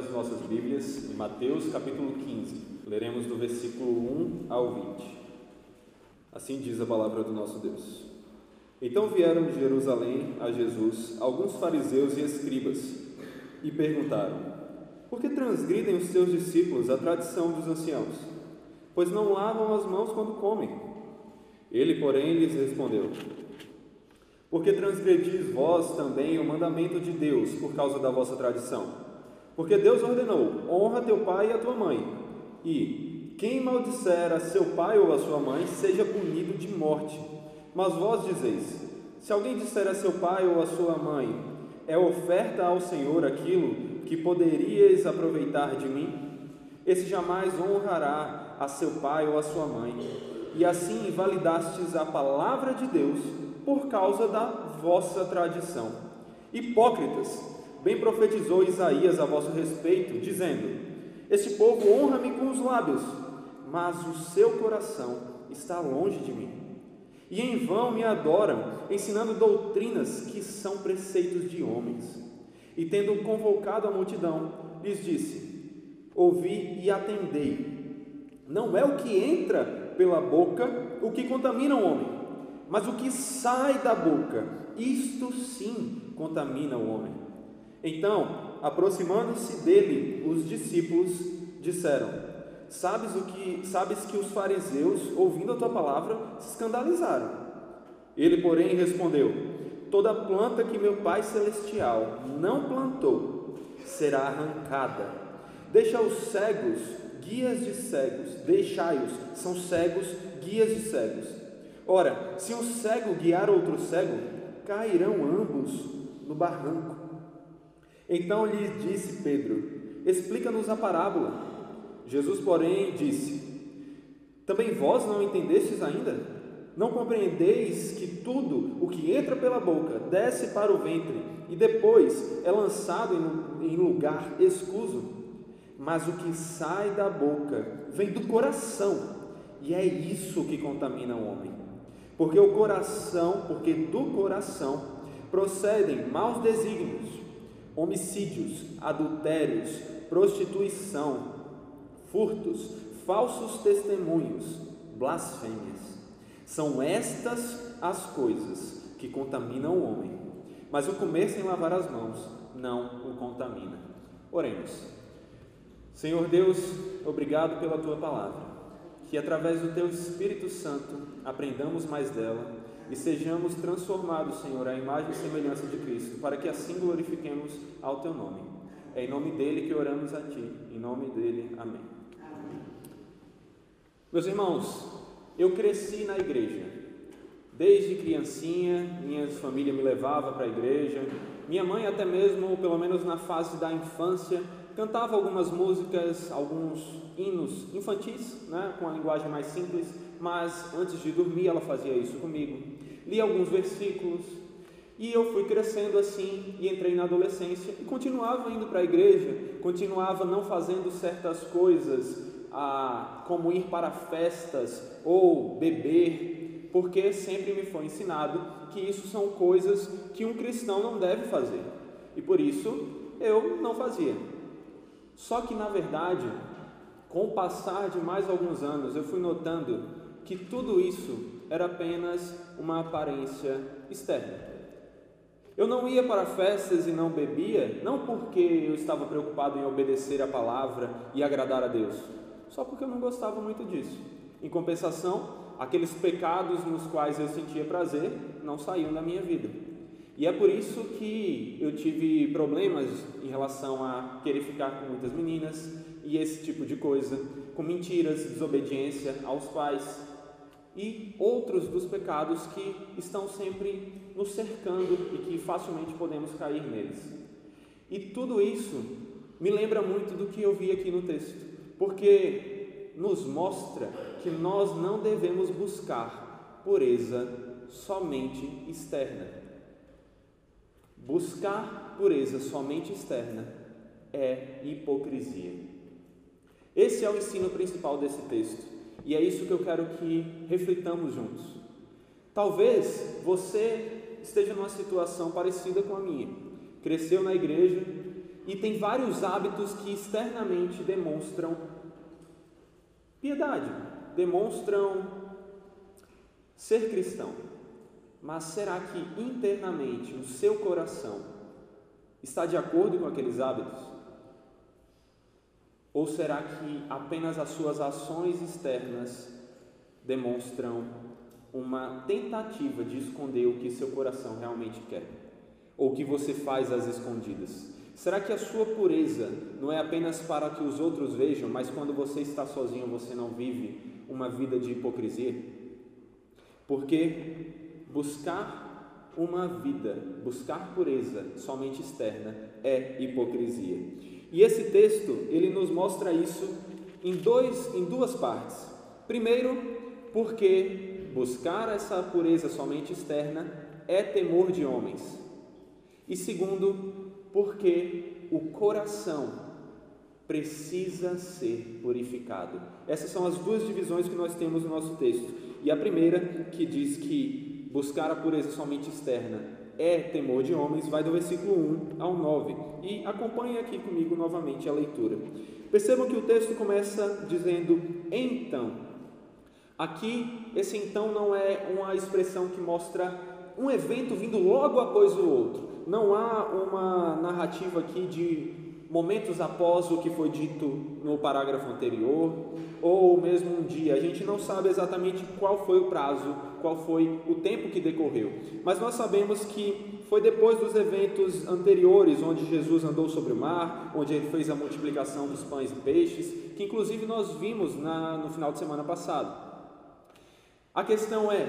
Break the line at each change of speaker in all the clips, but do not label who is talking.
as nossas Bíblias em Mateus capítulo 15. Leremos do versículo 1 ao 20. Assim diz a palavra do nosso Deus. Então vieram de Jerusalém a Jesus alguns fariseus e escribas e perguntaram: Por que transgridem os seus discípulos a tradição dos anciãos? Pois não lavam as mãos quando comem. Ele, porém, lhes respondeu: Porque transgredis vós também o mandamento de Deus por causa da vossa tradição? Porque Deus ordenou: honra teu pai e a tua mãe. E quem maldisser a seu pai ou a sua mãe, seja punido de morte. Mas vós dizeis: se alguém disser a seu pai ou a sua mãe, é oferta ao Senhor aquilo que poderíeis aproveitar de mim, esse jamais honrará a seu pai ou a sua mãe. E assim invalidastes a palavra de Deus por causa da vossa tradição. Hipócritas, bem profetizou Isaías a vosso respeito, dizendo: Este povo honra-me com os lábios, mas o seu coração está longe de mim. E em vão me adoram, ensinando doutrinas que são preceitos de homens. E tendo convocado a multidão, lhes disse: Ouvi e atendei. Não é o que entra pela boca o que contamina o homem, mas o que sai da boca, isto sim contamina o homem. Então, aproximando-se dele, os discípulos disseram: Sabes o que sabes que os fariseus, ouvindo a tua palavra, se escandalizaram. Ele, porém, respondeu: Toda planta que meu Pai celestial não plantou será arrancada. Deixa os cegos, guias de cegos, deixai-os, são cegos, guias de cegos. Ora, se um cego guiar outro cego, cairão ambos no barranco. Então lhe disse Pedro: Explica-nos a parábola. Jesus, porém, disse: Também vós não entendestes ainda? Não compreendeis que tudo o que entra pela boca desce para o ventre e depois é lançado em lugar escuso? Mas o que sai da boca vem do coração, e é isso que contamina o homem. Porque o coração, porque do coração procedem maus desígnios, homicídios, adultérios, prostituição, furtos, falsos testemunhos, blasfêmias. São estas as coisas que contaminam o homem. Mas o comer sem lavar as mãos não o contamina. Oremos. Senhor Deus, obrigado pela tua palavra. Que através do teu Espírito Santo aprendamos mais dela e sejamos transformados, Senhor, à imagem e semelhança de Cristo, para que assim glorifiquemos ao Teu nome. É em nome dele que oramos a Ti, em nome dele, amém. amém. Meus irmãos, eu cresci na igreja. Desde criancinha, minha família me levava para a igreja. Minha mãe, até mesmo, pelo menos na fase da infância, cantava algumas músicas, alguns hinos infantis, né, com a linguagem mais simples, mas antes de dormir ela fazia isso comigo li alguns versículos e eu fui crescendo assim e entrei na adolescência e continuava indo para a igreja, continuava não fazendo certas coisas, ah, como ir para festas ou beber, porque sempre me foi ensinado que isso são coisas que um cristão não deve fazer e por isso eu não fazia. Só que na verdade, com o passar de mais alguns anos, eu fui notando que tudo isso era apenas uma aparência externa. Eu não ia para festas e não bebia, não porque eu estava preocupado em obedecer a palavra e agradar a Deus, só porque eu não gostava muito disso. Em compensação, aqueles pecados nos quais eu sentia prazer não saíam da minha vida. E é por isso que eu tive problemas em relação a querer ficar com muitas meninas e esse tipo de coisa, com mentiras, desobediência aos pais, e outros dos pecados que estão sempre nos cercando e que facilmente podemos cair neles. E tudo isso me lembra muito do que eu vi aqui no texto, porque nos mostra que nós não devemos buscar pureza somente externa. Buscar pureza somente externa é hipocrisia. Esse é o ensino principal desse texto. E é isso que eu quero que reflitamos juntos. Talvez você esteja numa situação parecida com a minha. Cresceu na igreja, e tem vários hábitos que externamente demonstram piedade, demonstram ser cristão. Mas será que internamente o seu coração está de acordo com aqueles hábitos? Ou será que apenas as suas ações externas demonstram uma tentativa de esconder o que seu coração realmente quer? Ou que você faz às escondidas? Será que a sua pureza não é apenas para que os outros vejam, mas quando você está sozinho você não vive uma vida de hipocrisia? Porque buscar uma vida, buscar pureza somente externa é hipocrisia. E esse texto, ele nos mostra isso em, dois, em duas partes. Primeiro, porque buscar essa pureza somente externa é temor de homens. E segundo, porque o coração precisa ser purificado. Essas são as duas divisões que nós temos no nosso texto. E a primeira, que diz que buscar a pureza somente externa é temor de homens, vai do versículo 1 ao 9. E acompanhe aqui comigo novamente a leitura. Percebam que o texto começa dizendo então. Aqui, esse então não é uma expressão que mostra um evento vindo logo após o outro. Não há uma narrativa aqui de momentos após o que foi dito no parágrafo anterior, ou mesmo um dia. A gente não sabe exatamente qual foi o prazo, qual foi o tempo que decorreu, mas nós sabemos que foi depois dos eventos anteriores, onde Jesus andou sobre o mar, onde ele fez a multiplicação dos pães e peixes, que inclusive nós vimos na, no final de semana passado. A questão é: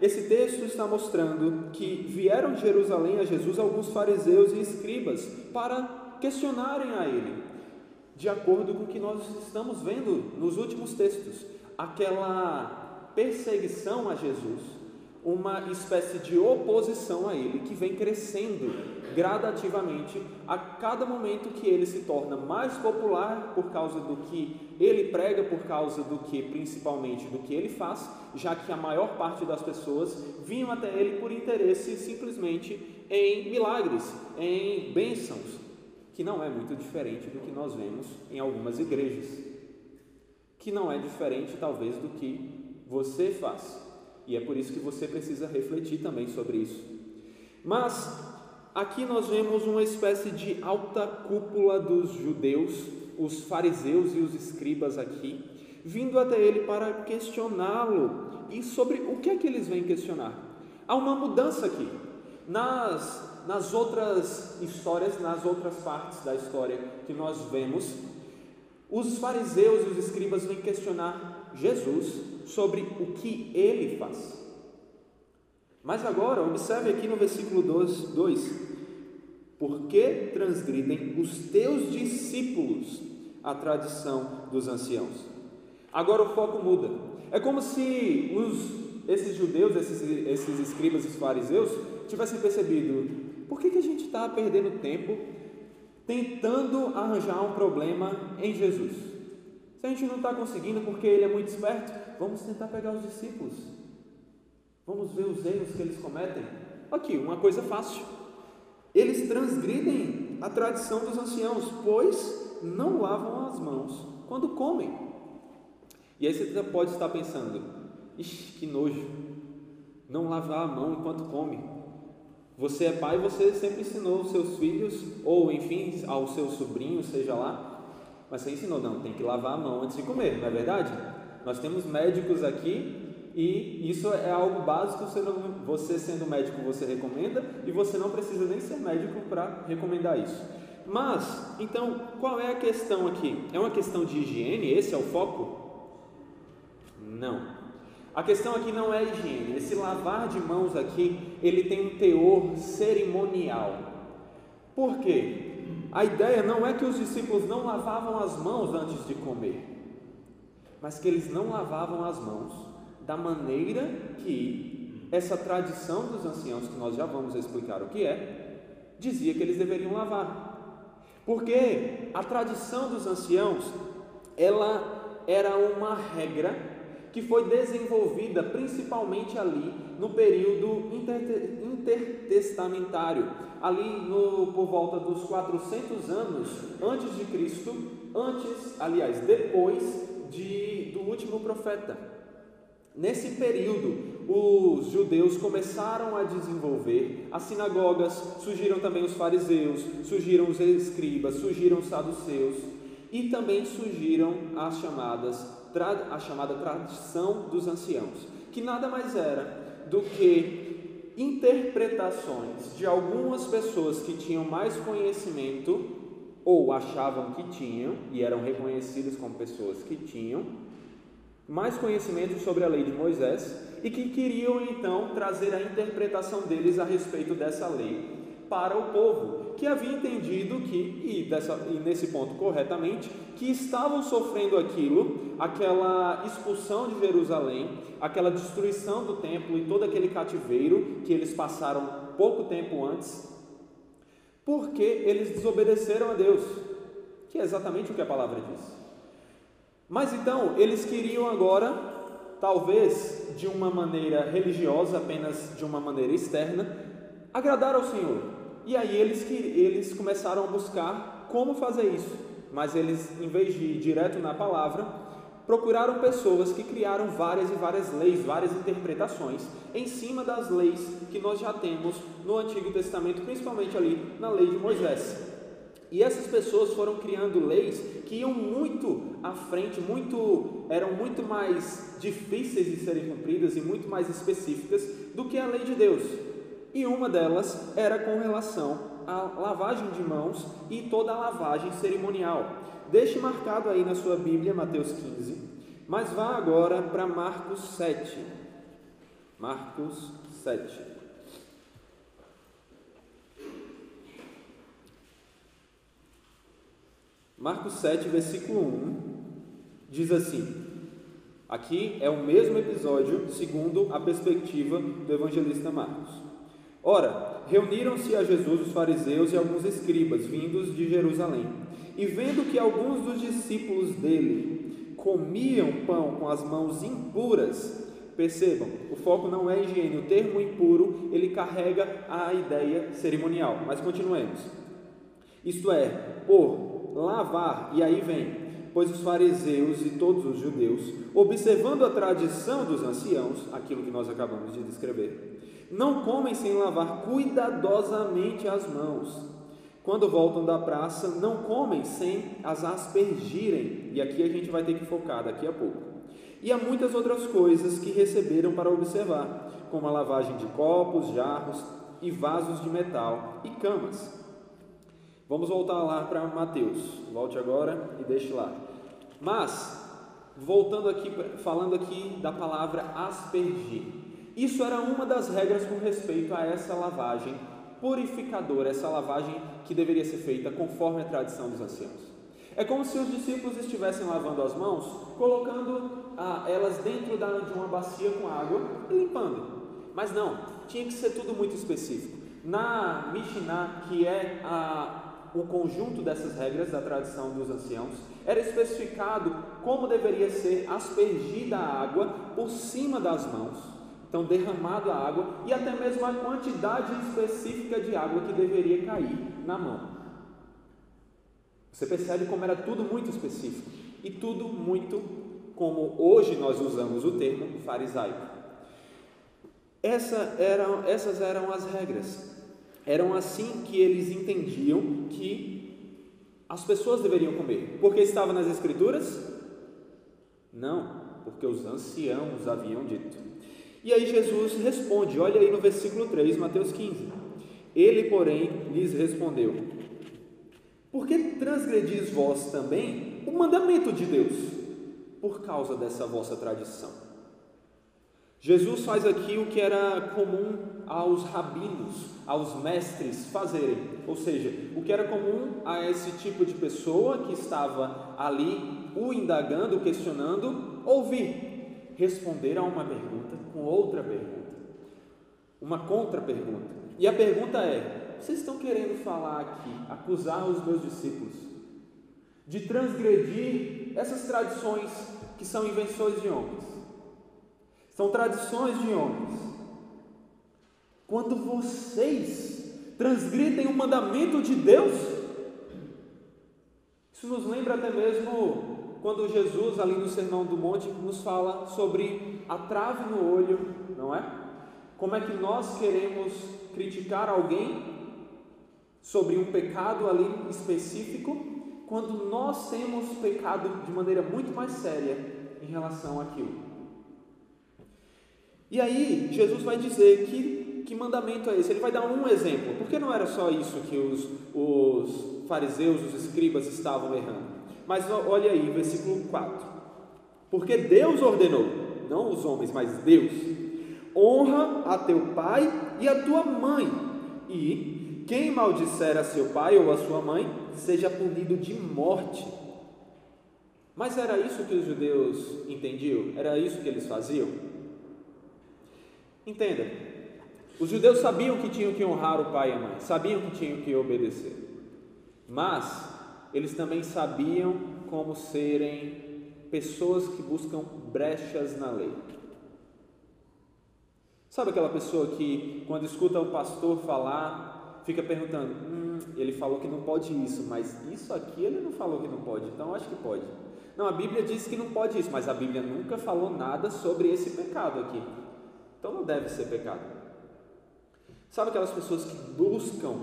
esse texto está mostrando que vieram de Jerusalém a Jesus alguns fariseus e escribas para questionarem a ele, de acordo com o que nós estamos vendo nos últimos textos, aquela perseguição a Jesus, uma espécie de oposição a ele que vem crescendo gradativamente a cada momento que ele se torna mais popular por causa do que ele prega, por causa do que principalmente do que ele faz, já que a maior parte das pessoas vinham até ele por interesse simplesmente em milagres, em bênçãos, que não é muito diferente do que nós vemos em algumas igrejas, que não é diferente talvez do que você faz. E é por isso que você precisa refletir também sobre isso. Mas aqui nós vemos uma espécie de alta cúpula dos judeus, os fariseus e os escribas aqui, vindo até ele para questioná-lo. E sobre o que é que eles vêm questionar? Há uma mudança aqui. Nas nas outras histórias, nas outras partes da história que nós vemos, os fariseus e os escribas vêm questionar Jesus sobre o que ele faz. Mas agora, observe aqui no versículo 2: Por que transgridem os teus discípulos a tradição dos anciãos? Agora o foco muda. É como se os, esses judeus, esses, esses escribas e fariseus tivessem percebido por que, que a gente está perdendo tempo tentando arranjar um problema em Jesus? Se a gente não está conseguindo porque ele é muito esperto, vamos tentar pegar os discípulos. Vamos ver os erros que eles cometem. Aqui, uma coisa fácil. Eles transgridem a tradição dos anciãos, pois não lavam as mãos quando comem. E aí você pode estar pensando: ixi, que nojo, não lavar a mão enquanto come. Você é pai, você sempre ensinou os seus filhos, ou enfim, ao seu sobrinho, seja lá, mas você ensinou, não, tem que lavar a mão antes de comer, não é verdade? Nós temos médicos aqui e isso é algo básico, você sendo médico você recomenda e você não precisa nem ser médico para recomendar isso. Mas, então, qual é a questão aqui? É uma questão de higiene? Esse é o foco? Não. A questão aqui não é higiene, esse lavar de mãos aqui, ele tem um teor cerimonial. Por quê? A ideia não é que os discípulos não lavavam as mãos antes de comer, mas que eles não lavavam as mãos da maneira que essa tradição dos anciãos, que nós já vamos explicar o que é, dizia que eles deveriam lavar. Porque a tradição dos anciãos, ela era uma regra que foi desenvolvida principalmente ali no período intertestamentário, ali no, por volta dos 400 anos antes de Cristo, antes, aliás, depois de, do último profeta. Nesse período, os judeus começaram a desenvolver as sinagogas, surgiram também os fariseus, surgiram os escribas, surgiram os saduceus e também surgiram as chamadas a chamada tradição dos anciãos, que nada mais era do que interpretações de algumas pessoas que tinham mais conhecimento ou achavam que tinham e eram reconhecidas como pessoas que tinham mais conhecimento sobre a lei de Moisés e que queriam então trazer a interpretação deles a respeito dessa lei para o povo, que havia entendido que, e, dessa, e nesse ponto corretamente, que estavam sofrendo aquilo, aquela expulsão de Jerusalém, aquela destruição do templo e todo aquele cativeiro que eles passaram pouco tempo antes, porque eles desobedeceram a Deus, que é exatamente o que a palavra diz. Mas então, eles queriam agora, talvez de uma maneira religiosa, apenas de uma maneira externa, agradar ao Senhor, e aí eles, eles começaram a buscar como fazer isso, mas eles, em vez de ir direto na palavra, procuraram pessoas que criaram várias e várias leis, várias interpretações em cima das leis que nós já temos no Antigo Testamento, principalmente ali na lei de Moisés. E essas pessoas foram criando leis que iam muito à frente, muito eram muito mais difíceis de serem cumpridas e muito mais específicas do que a lei de Deus e uma delas era com relação à lavagem de mãos e toda a lavagem cerimonial. Deixe marcado aí na sua Bíblia Mateus 15, mas vá agora para Marcos 7. Marcos 7. Marcos 7, versículo 1, diz assim: Aqui é o mesmo episódio, segundo a perspectiva do evangelista Marcos. Ora, reuniram-se a Jesus os fariseus e alguns escribas, vindos de Jerusalém. E vendo que alguns dos discípulos dele comiam pão com as mãos impuras, percebam, o foco não é higiene, o termo impuro ele carrega a ideia cerimonial. Mas continuemos. Isto é, por lavar, e aí vem, pois os fariseus e todos os judeus, observando a tradição dos anciãos, aquilo que nós acabamos de descrever, não comem sem lavar cuidadosamente as mãos. Quando voltam da praça, não comem sem as aspergirem. E aqui a gente vai ter que focar daqui a pouco. E há muitas outras coisas que receberam para observar, como a lavagem de copos, jarros e vasos de metal e camas. Vamos voltar lá para Mateus. Volte agora e deixe lá. Mas, voltando aqui, falando aqui da palavra aspergir. Isso era uma das regras com respeito a essa lavagem purificadora, essa lavagem que deveria ser feita conforme a tradição dos anciãos. É como se os discípulos estivessem lavando as mãos, colocando ah, elas dentro da, de uma bacia com água e limpando. Mas não, tinha que ser tudo muito específico. Na Mishnah, que é a, o conjunto dessas regras da tradição dos anciãos, era especificado como deveria ser aspergida a água por cima das mãos então, derramado a água e até mesmo a quantidade específica de água que deveria cair na mão. Você percebe como era tudo muito específico e tudo muito como hoje nós usamos o termo farisaico. Essa eram, essas eram as regras. Eram assim que eles entendiam que as pessoas deveriam comer. Porque estava nas Escrituras? Não, porque os anciãos haviam dito. E aí Jesus responde, olha aí no versículo 3, Mateus 15. Ele, porém, lhes respondeu: Por que transgredis vós também o mandamento de Deus, por causa dessa vossa tradição? Jesus faz aqui o que era comum aos rabinos, aos mestres fazerem, ou seja, o que era comum a esse tipo de pessoa que estava ali o indagando, questionando, ouvir responder a uma pergunta com outra pergunta, uma contra-pergunta. E a pergunta é: vocês estão querendo falar aqui, acusar os meus discípulos de transgredir essas tradições que são invenções de homens? são tradições de homens. Quando vocês transgridem o mandamento de Deus, isso nos lembra até mesmo quando Jesus, ali no Sermão do Monte, nos fala sobre a trave no olho, não é? Como é que nós queremos criticar alguém sobre um pecado ali específico, quando nós temos pecado de maneira muito mais séria em relação àquilo. E aí, Jesus vai dizer que, que mandamento é esse? Ele vai dar um exemplo, porque não era só isso que os, os fariseus, os escribas estavam errando. Mas olha aí, versículo 4. Porque Deus ordenou, não os homens, mas Deus, honra a teu pai e a tua mãe, e quem maldisser a seu pai ou a sua mãe, seja punido de morte. Mas era isso que os judeus entendiam? Era isso que eles faziam? Entenda, os judeus sabiam que tinham que honrar o pai e a mãe, sabiam que tinham que obedecer, mas eles também sabiam como serem pessoas que buscam brechas na lei. Sabe aquela pessoa que, quando escuta o pastor falar, fica perguntando: hum, ele falou que não pode isso, mas isso aqui ele não falou que não pode, então acho que pode. Não, a Bíblia diz que não pode isso, mas a Bíblia nunca falou nada sobre esse pecado aqui. Então não deve ser pecado. Sabe aquelas pessoas que buscam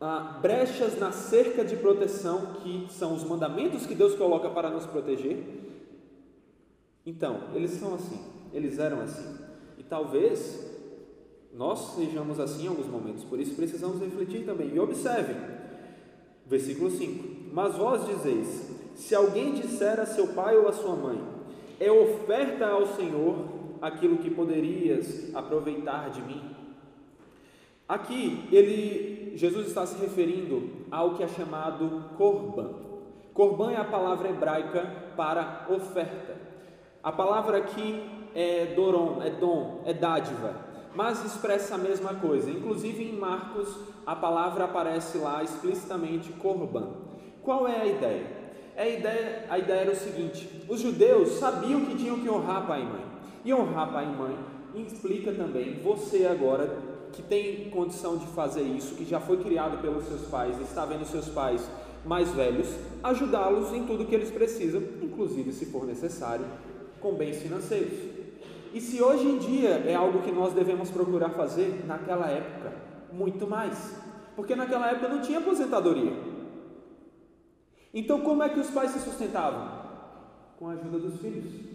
ah, brechas na cerca de proteção que são os mandamentos que Deus coloca para nos proteger? Então, eles são assim, eles eram assim. E talvez nós sejamos assim em alguns momentos, por isso precisamos refletir também. E observem, versículo 5: Mas vós dizeis: se alguém disser a seu pai ou a sua mãe, é oferta ao Senhor aquilo que poderias aproveitar de mim. Aqui ele Jesus está se referindo ao que é chamado corban. Corban é a palavra hebraica para oferta. A palavra aqui é doron, é dom, é dádiva, mas expressa a mesma coisa. Inclusive em Marcos a palavra aparece lá explicitamente corban. Qual é a ideia? É a ideia, a ideia era o seguinte: os judeus sabiam que tinham que honrar pai e mãe. E honrar pai e mãe implica também você agora que tem condição de fazer isso, que já foi criado pelos seus pais, está vendo seus pais mais velhos, ajudá-los em tudo que eles precisam, inclusive se for necessário, com bens financeiros. E se hoje em dia é algo que nós devemos procurar fazer, naquela época, muito mais. Porque naquela época não tinha aposentadoria. Então, como é que os pais se sustentavam? Com a ajuda dos filhos.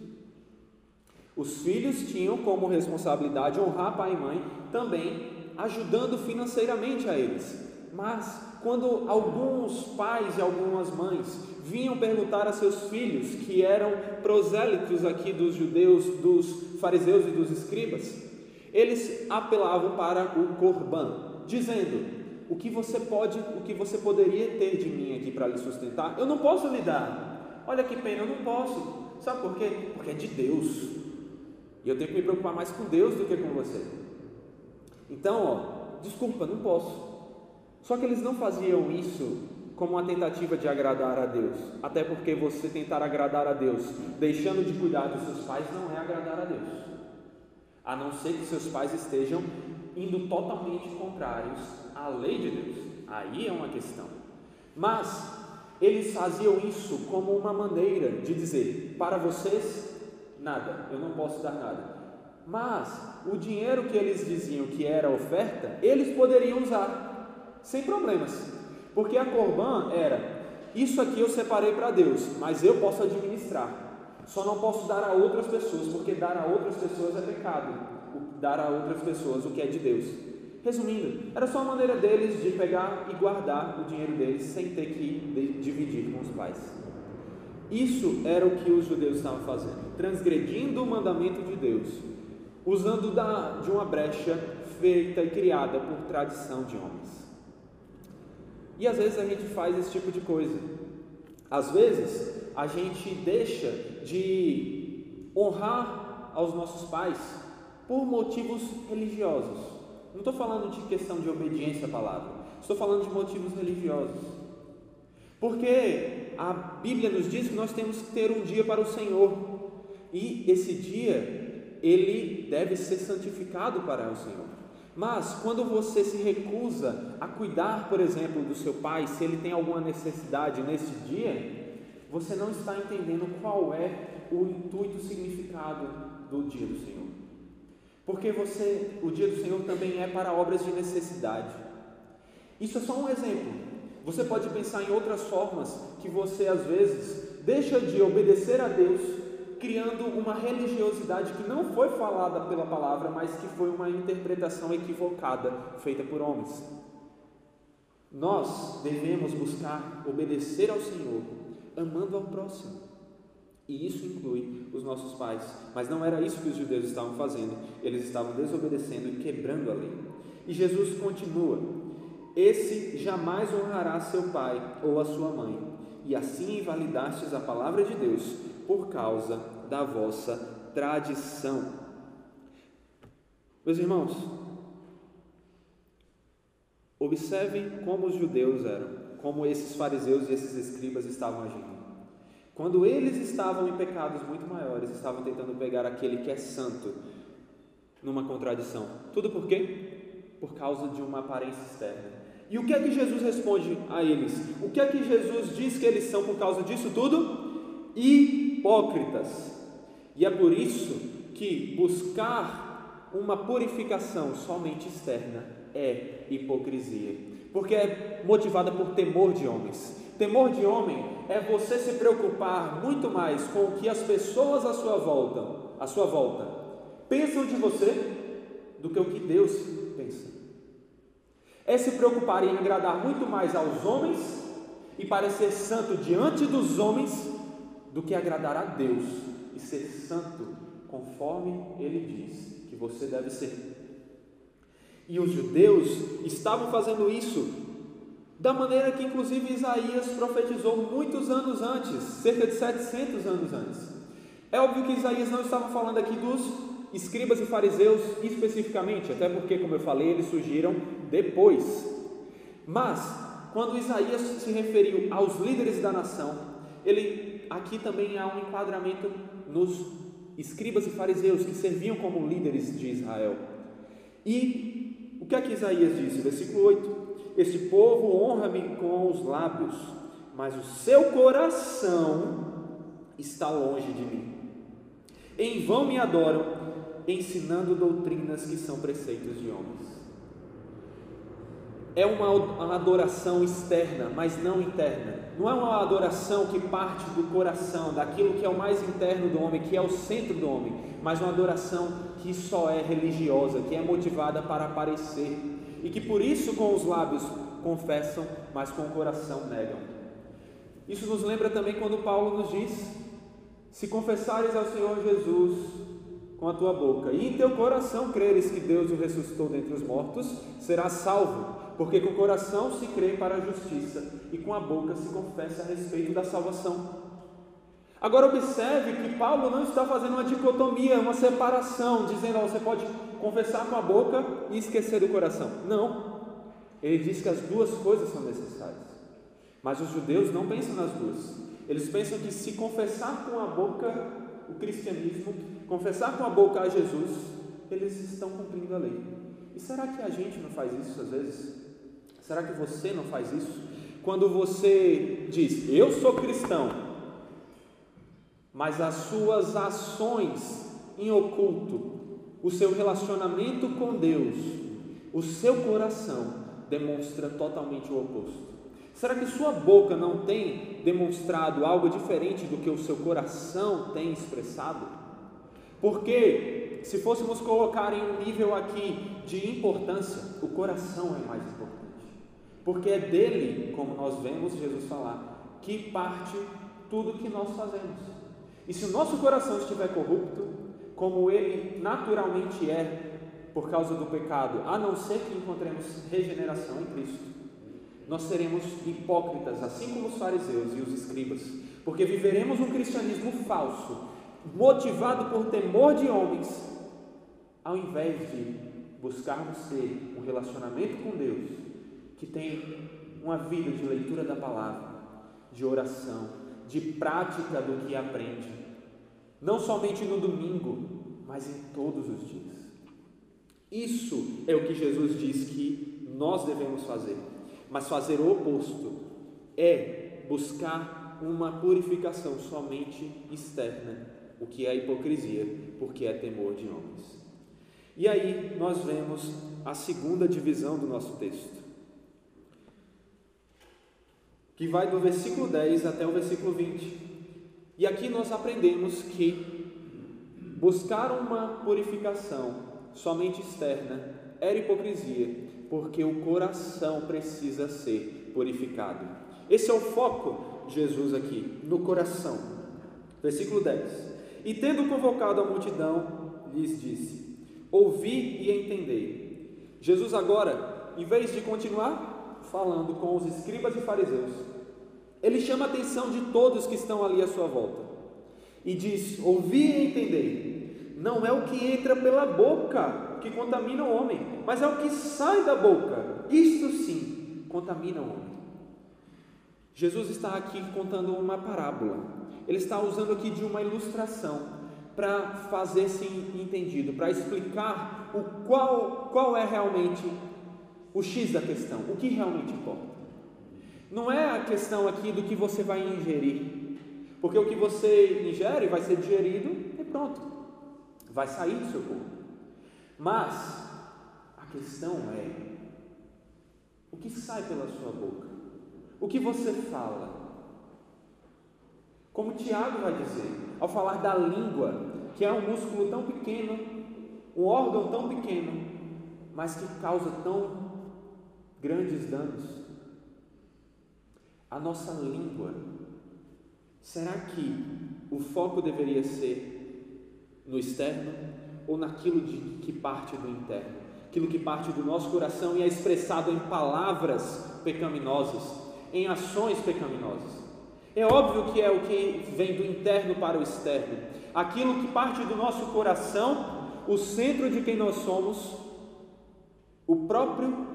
Os filhos tinham como responsabilidade honrar pai e mãe, também ajudando financeiramente a eles. Mas quando alguns pais e algumas mães vinham perguntar a seus filhos, que eram prosélitos aqui dos judeus, dos fariseus e dos escribas, eles apelavam para o corban, dizendo: o que você pode, o que você poderia ter de mim aqui para lhe sustentar, eu não posso lhe dar. Olha que pena, eu não posso. Sabe por quê? Porque é de Deus. E eu tenho que me preocupar mais com Deus do que com você. Então, ó, desculpa, não posso. Só que eles não faziam isso como uma tentativa de agradar a Deus. Até porque você tentar agradar a Deus, deixando de cuidar dos seus pais, não é agradar a Deus. A não ser que seus pais estejam indo totalmente contrários à lei de Deus. Aí é uma questão. Mas eles faziam isso como uma maneira de dizer: para vocês nada, eu não posso dar nada. Mas o dinheiro que eles diziam que era oferta, eles poderiam usar, sem problemas, porque a corban era: isso aqui eu separei para Deus, mas eu posso administrar, só não posso dar a outras pessoas, porque dar a outras pessoas é pecado, dar a outras pessoas o que é de Deus. Resumindo, era só uma maneira deles de pegar e guardar o dinheiro deles sem ter que dividir com os pais. Isso era o que os judeus estavam fazendo, transgredindo o mandamento de Deus, usando da, de uma brecha feita e criada por tradição de homens. E às vezes a gente faz esse tipo de coisa. Às vezes a gente deixa de honrar aos nossos pais por motivos religiosos. Não estou falando de questão de obediência à palavra, estou falando de motivos religiosos. Porque a Bíblia nos diz que nós temos que ter um dia para o Senhor. E esse dia, ele deve ser santificado para o Senhor. Mas quando você se recusa a cuidar, por exemplo, do seu pai, se ele tem alguma necessidade nesse dia, você não está entendendo qual é o intuito, o significado do dia do Senhor. Porque você, o dia do Senhor também é para obras de necessidade. Isso é só um exemplo. Você pode pensar em outras formas que você às vezes deixa de obedecer a Deus criando uma religiosidade que não foi falada pela palavra, mas que foi uma interpretação equivocada feita por homens. Nós devemos buscar obedecer ao Senhor, amando ao próximo. E isso inclui os nossos pais. Mas não era isso que os judeus estavam fazendo. Eles estavam desobedecendo e quebrando a lei. E Jesus continua: Esse jamais honrará seu pai ou a sua mãe, e assim invalidastes a palavra de Deus por causa da vossa tradição. Meus irmãos, observem como os judeus eram, como esses fariseus e esses escribas estavam agindo. Quando eles estavam em pecados muito maiores, estavam tentando pegar aquele que é santo numa contradição. Tudo por quê? Por causa de uma aparência externa. E o que é que Jesus responde a eles? O que é que Jesus diz que eles são por causa disso tudo? Hipócritas. E é por isso que buscar uma purificação somente externa é hipocrisia, porque é motivada por temor de homens. Temor de homem é você se preocupar muito mais com o que as pessoas à sua volta, à sua volta, pensam de você do que o que Deus pensa. É se preocupar em agradar muito mais aos homens e parecer santo diante dos homens do que agradar a Deus ser santo conforme ele diz que você deve ser. E os judeus estavam fazendo isso da maneira que inclusive Isaías profetizou muitos anos antes, cerca de 700 anos antes. É óbvio que Isaías não estava falando aqui dos escribas e fariseus especificamente, até porque, como eu falei, eles surgiram depois. Mas, quando Isaías se referiu aos líderes da nação, ele aqui também há um enquadramento nos escribas e fariseus que serviam como líderes de Israel. E o que é que Isaías disse? Versículo 8: Este povo honra-me com os lábios, mas o seu coração está longe de mim. Em vão me adoram, ensinando doutrinas que são preceitos de homens. É uma adoração externa, mas não interna. Não é uma adoração que parte do coração, daquilo que é o mais interno do homem, que é o centro do homem, mas uma adoração que só é religiosa, que é motivada para aparecer e que por isso com os lábios confessam, mas com o coração negam. Isso nos lembra também quando Paulo nos diz: Se confessares ao Senhor Jesus com a tua boca e em teu coração creres que Deus o ressuscitou dentre os mortos, serás salvo porque com o coração se crê para a justiça e com a boca se confessa a respeito da salvação. Agora observe que Paulo não está fazendo uma dicotomia, uma separação, dizendo, você pode confessar com a boca e esquecer do coração. Não. Ele diz que as duas coisas são necessárias. Mas os judeus não pensam nas duas. Eles pensam que se confessar com a boca o cristianismo, confessar com a boca a Jesus, eles estão cumprindo a lei. E será que a gente não faz isso às vezes? Será que você não faz isso? Quando você diz, eu sou cristão, mas as suas ações em oculto, o seu relacionamento com Deus, o seu coração demonstra totalmente o oposto. Será que sua boca não tem demonstrado algo diferente do que o seu coração tem expressado? Porque se fôssemos colocar em um nível aqui de importância, o coração é mais importante. Porque é dele, como nós vemos Jesus falar, que parte tudo que nós fazemos. E se o nosso coração estiver corrupto, como ele naturalmente é por causa do pecado, a não ser que encontremos regeneração em Cristo, nós seremos hipócritas, assim como os fariseus e os escribas, porque viveremos um cristianismo falso, motivado por temor de homens, ao invés de buscarmos ter um relacionamento com Deus que tem uma vida de leitura da palavra, de oração, de prática do que aprende, não somente no domingo, mas em todos os dias. Isso é o que Jesus diz que nós devemos fazer. Mas fazer o oposto é buscar uma purificação somente externa, o que é hipocrisia, porque é temor de homens. E aí nós vemos a segunda divisão do nosso texto, que vai do versículo 10 até o versículo 20. E aqui nós aprendemos que buscar uma purificação somente externa era hipocrisia, porque o coração precisa ser purificado. Esse é o foco de Jesus aqui, no coração. Versículo 10. E tendo convocado a multidão, lhes disse: Ouvi e entendei. Jesus agora, em vez de continuar falando com os escribas e fariseus, ele chama a atenção de todos que estão ali à sua volta e diz: Ouvi e entendei. Não é o que entra pela boca que contamina o homem, mas é o que sai da boca. Isto sim contamina o homem. Jesus está aqui contando uma parábola. Ele está usando aqui de uma ilustração para fazer se entendido, para explicar o qual, qual é realmente o X da questão, o que realmente importa. Não é a questão aqui do que você vai ingerir, porque o que você ingere vai ser digerido e pronto, vai sair do seu corpo. Mas a questão é o que sai pela sua boca, o que você fala, como Tiago vai dizer, ao falar da língua, que é um músculo tão pequeno, um órgão tão pequeno, mas que causa tão grandes danos. A nossa língua, será que o foco deveria ser no externo ou naquilo de, que parte do interno? Aquilo que parte do nosso coração e é expressado em palavras pecaminosas, em ações pecaminosas. É óbvio que é o que vem do interno para o externo, aquilo que parte do nosso coração, o centro de quem nós somos, o próprio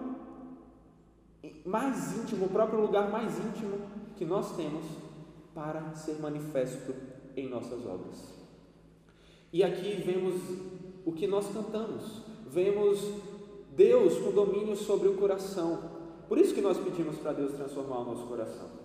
mais íntimo, o próprio lugar mais íntimo que nós temos para ser manifesto em nossas obras. E aqui vemos o que nós cantamos, vemos Deus com domínio sobre o coração. Por isso que nós pedimos para Deus transformar o nosso coração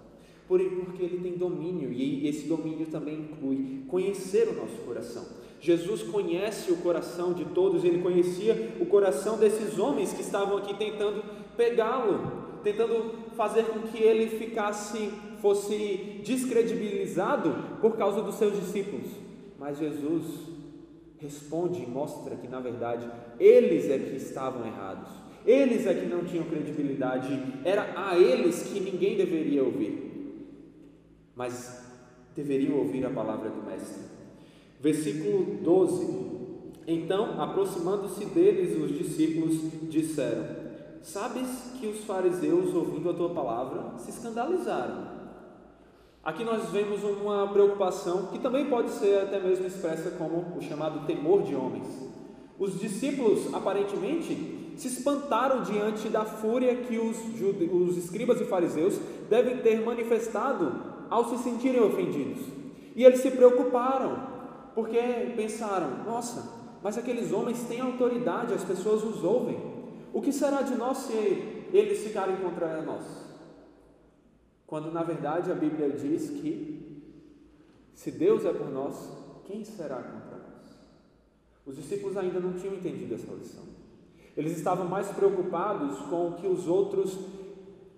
porque ele tem domínio e esse domínio também inclui conhecer o nosso coração. Jesus conhece o coração de todos, ele conhecia o coração desses homens que estavam aqui tentando pegá-lo, tentando fazer com que ele ficasse, fosse descredibilizado por causa dos seus discípulos. Mas Jesus responde e mostra que na verdade eles é que estavam errados. Eles é que não tinham credibilidade, era a eles que ninguém deveria ouvir mas deveriam ouvir a palavra do Mestre. Versículo 12: Então, aproximando-se deles, os discípulos disseram: Sabes que os fariseus, ouvindo a tua palavra, se escandalizaram. Aqui nós vemos uma preocupação que também pode ser até mesmo expressa como o chamado temor de homens. Os discípulos, aparentemente, se espantaram diante da fúria que os, os escribas e fariseus devem ter manifestado ao se sentirem ofendidos. E eles se preocuparam, porque pensaram: nossa, mas aqueles homens têm autoridade, as pessoas os ouvem. O que será de nós se eles ficarem contra nós? Quando na verdade a Bíblia diz que se Deus é por nós, quem será contra nós? Os discípulos ainda não tinham entendido essa lição. Eles estavam mais preocupados com o que os outros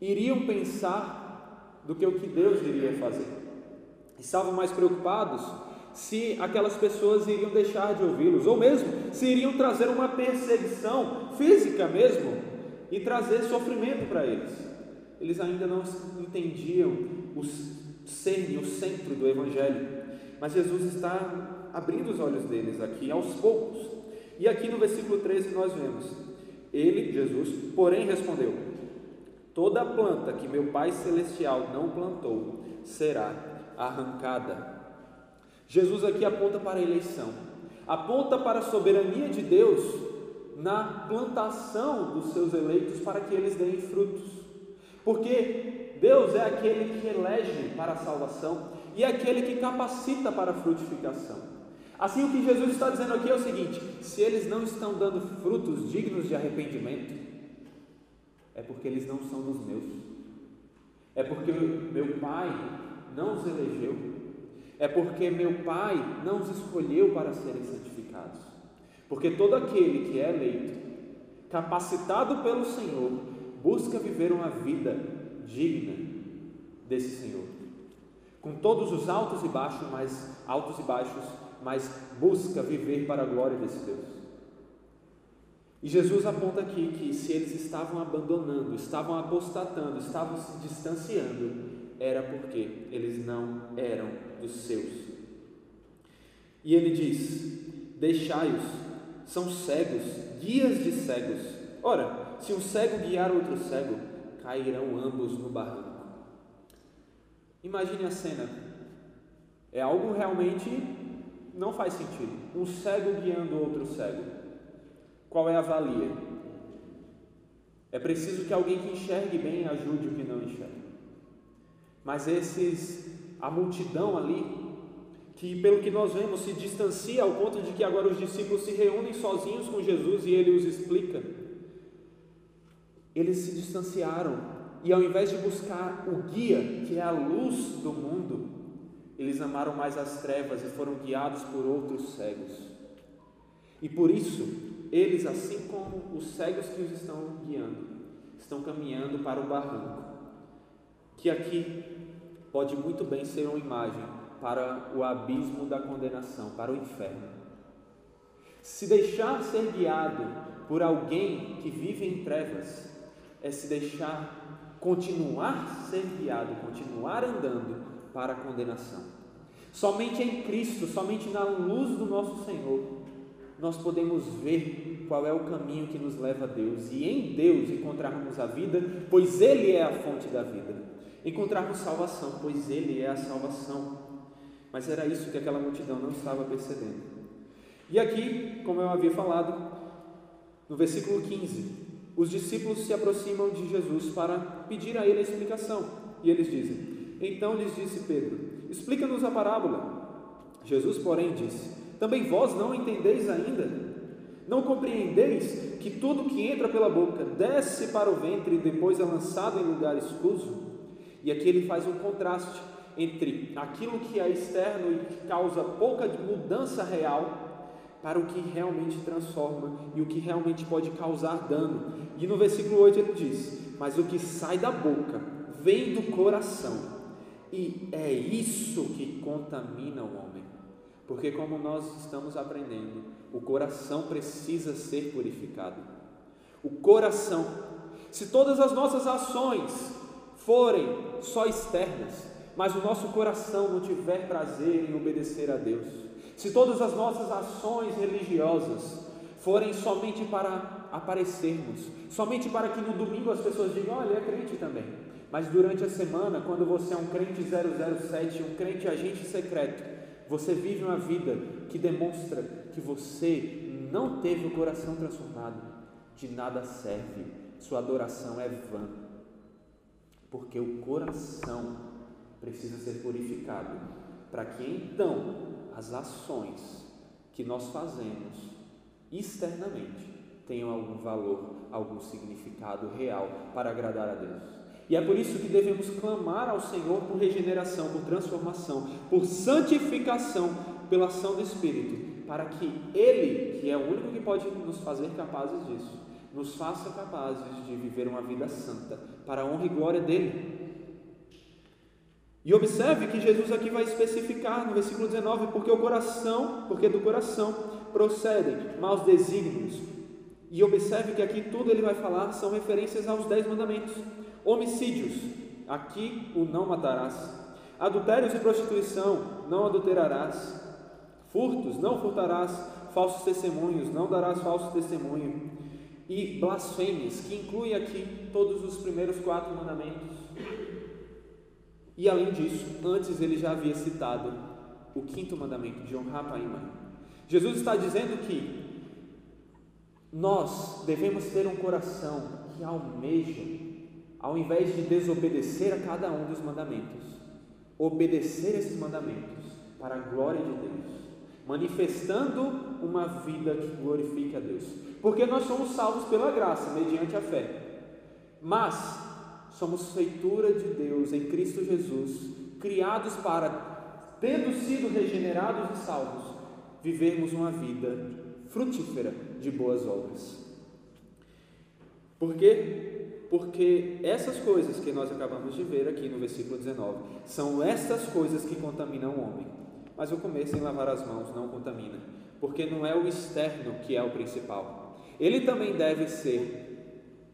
iriam pensar do que o que Deus iria fazer. Estavam mais preocupados se aquelas pessoas iriam deixar de ouvi-los, ou mesmo se iriam trazer uma perseguição física mesmo e trazer sofrimento para eles. Eles ainda não entendiam o cerne, o centro do Evangelho, mas Jesus está abrindo os olhos deles aqui aos poucos. E aqui no versículo 13 nós vemos: Ele, Jesus, porém respondeu: Toda planta que meu Pai Celestial não plantou será arrancada. Jesus aqui aponta para a eleição, aponta para a soberania de Deus na plantação dos seus eleitos para que eles deem frutos. Porque Deus é aquele que elege para a salvação e é aquele que capacita para a frutificação. Assim, o que Jesus está dizendo aqui é o seguinte: se eles não estão dando frutos dignos de arrependimento, é porque eles não são dos meus, é porque meu Pai não os elegeu, é porque meu Pai não os escolheu para serem santificados. Porque todo aquele que é eleito, capacitado pelo Senhor, busca viver uma vida digna desse Senhor. Com todos os altos e baixos, mais altos e baixos, mas busca viver para a glória desse Deus. E Jesus aponta aqui que se eles estavam abandonando, estavam apostatando, estavam se distanciando, era porque eles não eram dos seus. E ele diz: Deixai-os, são cegos, guias de cegos. Ora, se um cego guiar outro cego, cairão ambos no barranco. Imagine a cena. É algo realmente não faz sentido. Um cego guiando outro cego. Qual é a valia? É preciso que alguém que enxergue bem ajude o que não enxerga. Mas esses, a multidão ali, que pelo que nós vemos se distancia ao ponto de que agora os discípulos se reúnem sozinhos com Jesus e ele os explica. Eles se distanciaram e ao invés de buscar o guia, que é a luz do mundo, eles amaram mais as trevas e foram guiados por outros cegos. E por isso, eles, assim como os cegos que os estão guiando, estão caminhando para o barranco, que aqui pode muito bem ser uma imagem para o abismo da condenação, para o inferno. Se deixar ser guiado por alguém que vive em trevas, é se deixar continuar ser guiado, continuar andando para a condenação. Somente em Cristo, somente na luz do nosso Senhor, nós podemos ver qual é o caminho que nos leva a Deus e em Deus encontrarmos a vida, pois Ele é a fonte da vida. Encontrarmos salvação, pois Ele é a salvação. Mas era isso que aquela multidão não estava percebendo. E aqui, como eu havia falado, no versículo 15, os discípulos se aproximam de Jesus para pedir a Ele a explicação. E eles dizem: então lhes disse Pedro: Explica-nos a parábola. Jesus, porém, disse: Também vós não entendeis ainda? Não compreendeis que tudo que entra pela boca desce para o ventre e depois é lançado em lugar escuso? E aqui ele faz um contraste entre aquilo que é externo e que causa pouca mudança real para o que realmente transforma e o que realmente pode causar dano. E no versículo 8 ele diz: Mas o que sai da boca vem do coração e é isso que contamina o homem. Porque, como nós estamos aprendendo, o coração precisa ser purificado. O coração, se todas as nossas ações forem só externas, mas o nosso coração não tiver prazer em obedecer a Deus, se todas as nossas ações religiosas forem somente para aparecermos, somente para que no domingo as pessoas digam: olha, é crente também, mas durante a semana, quando você é um crente 007, um crente agente secreto, você vive uma vida que demonstra que você não teve o coração transformado, de nada serve, sua adoração é vã, porque o coração precisa ser purificado, para que então as ações que nós fazemos externamente tenham algum valor, algum significado real para agradar a Deus. E é por isso que devemos clamar ao Senhor por regeneração, por transformação, por santificação pela ação do Espírito, para que Ele, que é o único que pode nos fazer capazes disso, nos faça capazes de viver uma vida santa, para a honra e glória dele. E observe que Jesus aqui vai especificar no versículo 19, porque o coração, porque do coração procedem maus desígnios. E observe que aqui tudo ele vai falar são referências aos dez mandamentos. Homicídios, aqui o não matarás. Adultérios e prostituição, não adulterarás. Furtos, não furtarás. Falsos testemunhos, não darás falso testemunho. E blasfêmias, que inclui aqui todos os primeiros quatro mandamentos. E além disso, antes ele já havia citado o quinto mandamento de honrar pai e mãe. Jesus está dizendo que nós devemos ter um coração que almeja ao invés de desobedecer a cada um dos mandamentos, obedecer esses mandamentos para a glória de Deus, manifestando uma vida que glorifique a Deus. Porque nós somos salvos pela graça, mediante a fé. Mas somos feitura de Deus em Cristo Jesus, criados para, tendo sido regenerados e salvos, vivermos uma vida frutífera de boas obras. Por quê? Porque essas coisas que nós acabamos de ver aqui no versículo 19 são essas coisas que contaminam o homem. Mas o comer sem lavar as mãos não contamina, porque não é o externo que é o principal. Ele também deve ser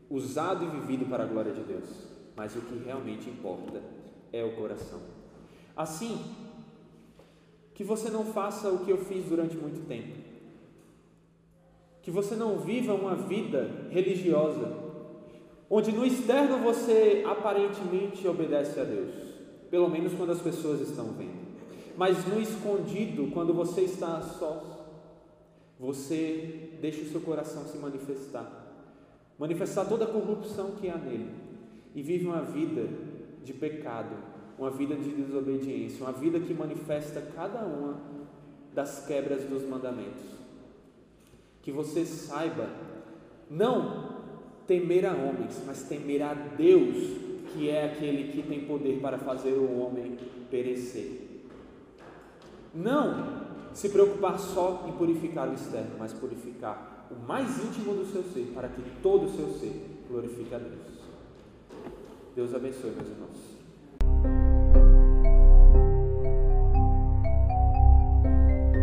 usado e vivido para a glória de Deus, mas o que realmente importa é o coração. Assim, que você não faça o que eu fiz durante muito tempo. Que você não viva uma vida religiosa onde no externo você aparentemente obedece a Deus, pelo menos quando as pessoas estão vendo, mas no escondido, quando você está a sós, você deixa o seu coração se manifestar, manifestar toda a corrupção que há nele e vive uma vida de pecado, uma vida de desobediência, uma vida que manifesta cada uma das quebras dos mandamentos. Que você saiba, não temer a homens, mas temer a Deus, que é aquele que tem poder para fazer o homem perecer. Não se preocupar só em purificar o externo, mas purificar o mais íntimo do seu ser, para que todo o seu ser glorifique a Deus. Deus abençoe, meus irmãos.